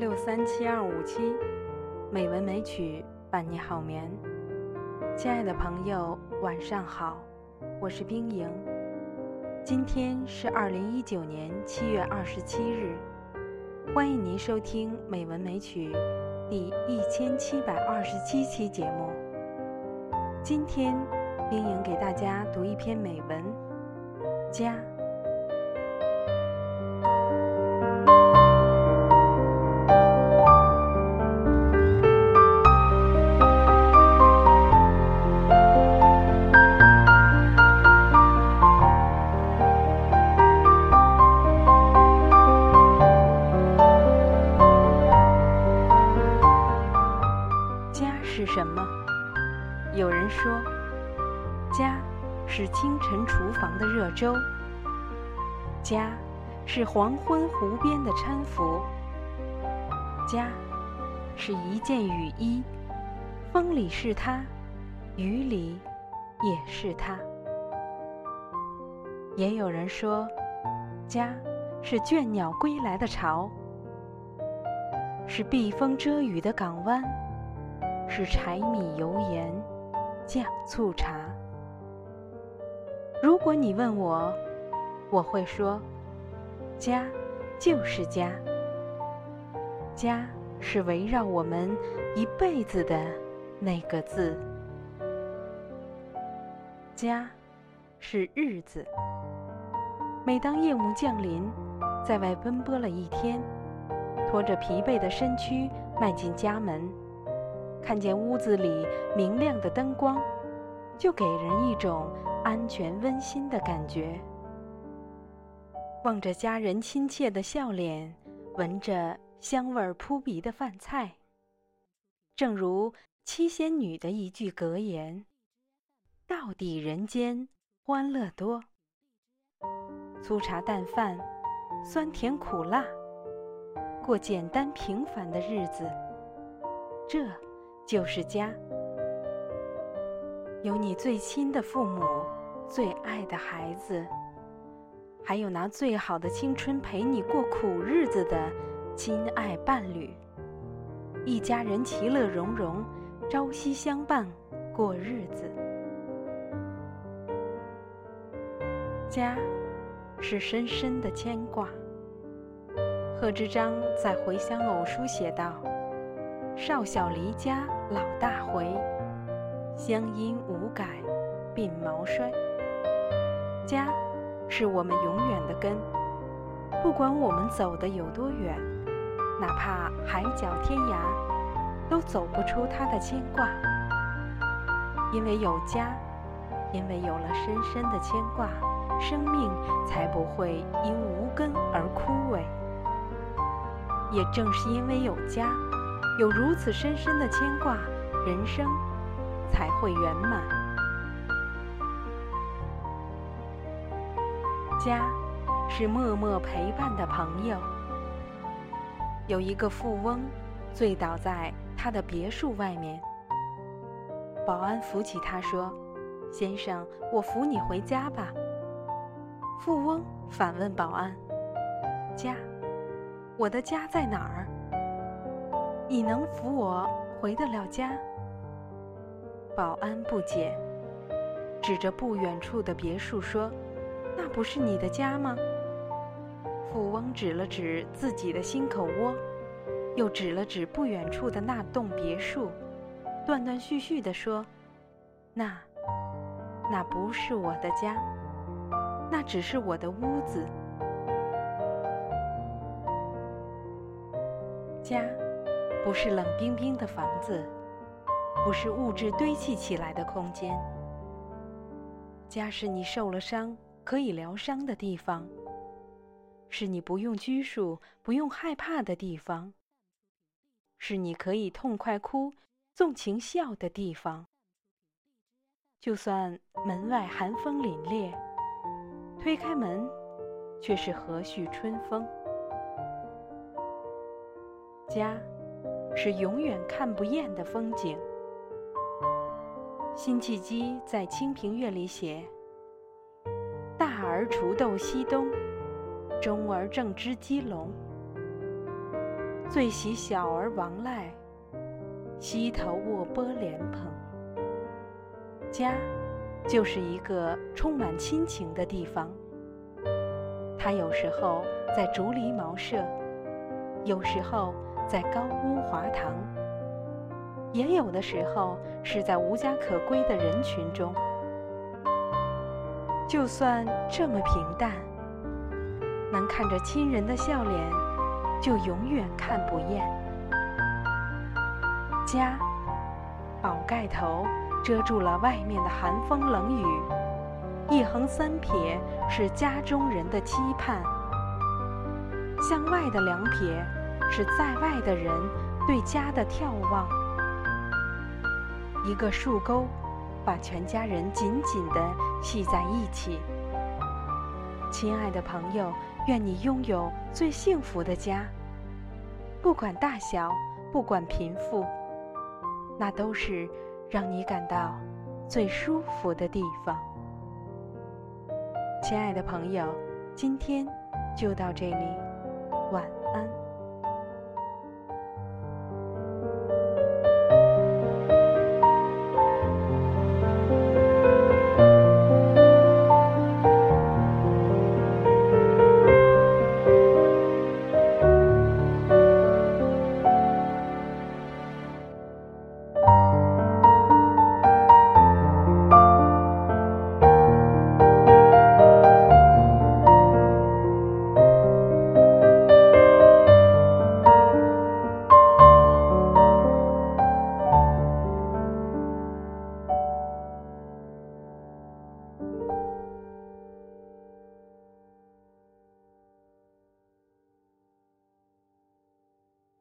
六三七二五七，美文美曲伴你好眠。亲爱的朋友，晚上好，我是冰莹。今天是二零一九年七月二十七日，欢迎您收听美文美曲第一千七百二十七期节目。今天，冰莹给大家读一篇美文，《家》。人说，家是清晨厨房的热粥，家是黄昏湖边的搀扶，家是一件雨衣，风里是它，雨里也是它。也有人说，家是倦鸟归来的巢，是避风遮雨的港湾。是柴米油盐酱醋茶。如果你问我，我会说：家就是家，家是围绕我们一辈子的那个字。家是日子。每当夜幕降临，在外奔波了一天，拖着疲惫的身躯迈进家门。看见屋子里明亮的灯光，就给人一种安全温馨的感觉。望着家人亲切的笑脸，闻着香味扑鼻的饭菜，正如七仙女的一句格言：“到底人间欢乐多。”粗茶淡饭，酸甜苦辣，过简单平凡的日子，这。就是家，有你最亲的父母，最爱的孩子，还有拿最好的青春陪你过苦日子的亲爱伴侣，一家人其乐融融，朝夕相伴过日子。家，是深深的牵挂。贺知章在《回乡偶书》写道。少小离家老大回，乡音无改鬓毛衰。家，是我们永远的根。不管我们走的有多远，哪怕海角天涯，都走不出他的牵挂。因为有家，因为有了深深的牵挂，生命才不会因无根而枯萎。也正是因为有家。有如此深深的牵挂，人生才会圆满。家是默默陪伴的朋友。有一个富翁醉倒在他的别墅外面，保安扶起他说：“先生，我扶你回家吧。”富翁反问保安：“家，我的家在哪儿？”你能扶我回得了家？保安不解，指着不远处的别墅说：“那不是你的家吗？”富翁指了指自己的心口窝，又指了指不远处的那栋别墅，断断续续地说：“那，那不是我的家，那只是我的屋子。家。”不是冷冰冰的房子，不是物质堆砌起来的空间。家是你受了伤可以疗伤的地方，是你不用拘束、不用害怕的地方，是你可以痛快哭、纵情笑的地方。就算门外寒风凛冽，推开门，却是和煦春风。家。是永远看不厌的风景。辛弃疾在《清平乐》里写：“大儿锄豆溪东，中儿正织鸡笼。”最喜小儿亡赖，溪头卧剥莲蓬。家，就是一个充满亲情的地方。他有时候在竹篱茅舍，有时候在高屋华堂，也有的时候是在无家可归的人群中。就算这么平淡，能看着亲人的笑脸，就永远看不厌。家，宝盖头遮住了外面的寒风冷雨，一横三撇是家中人的期盼，向外的两撇是在外的人对家的眺望。一个树钩。把全家人紧紧地系在一起。亲爱的朋友，愿你拥有最幸福的家。不管大小，不管贫富，那都是让你感到最舒服的地方。亲爱的朋友，今天就到这里，晚安。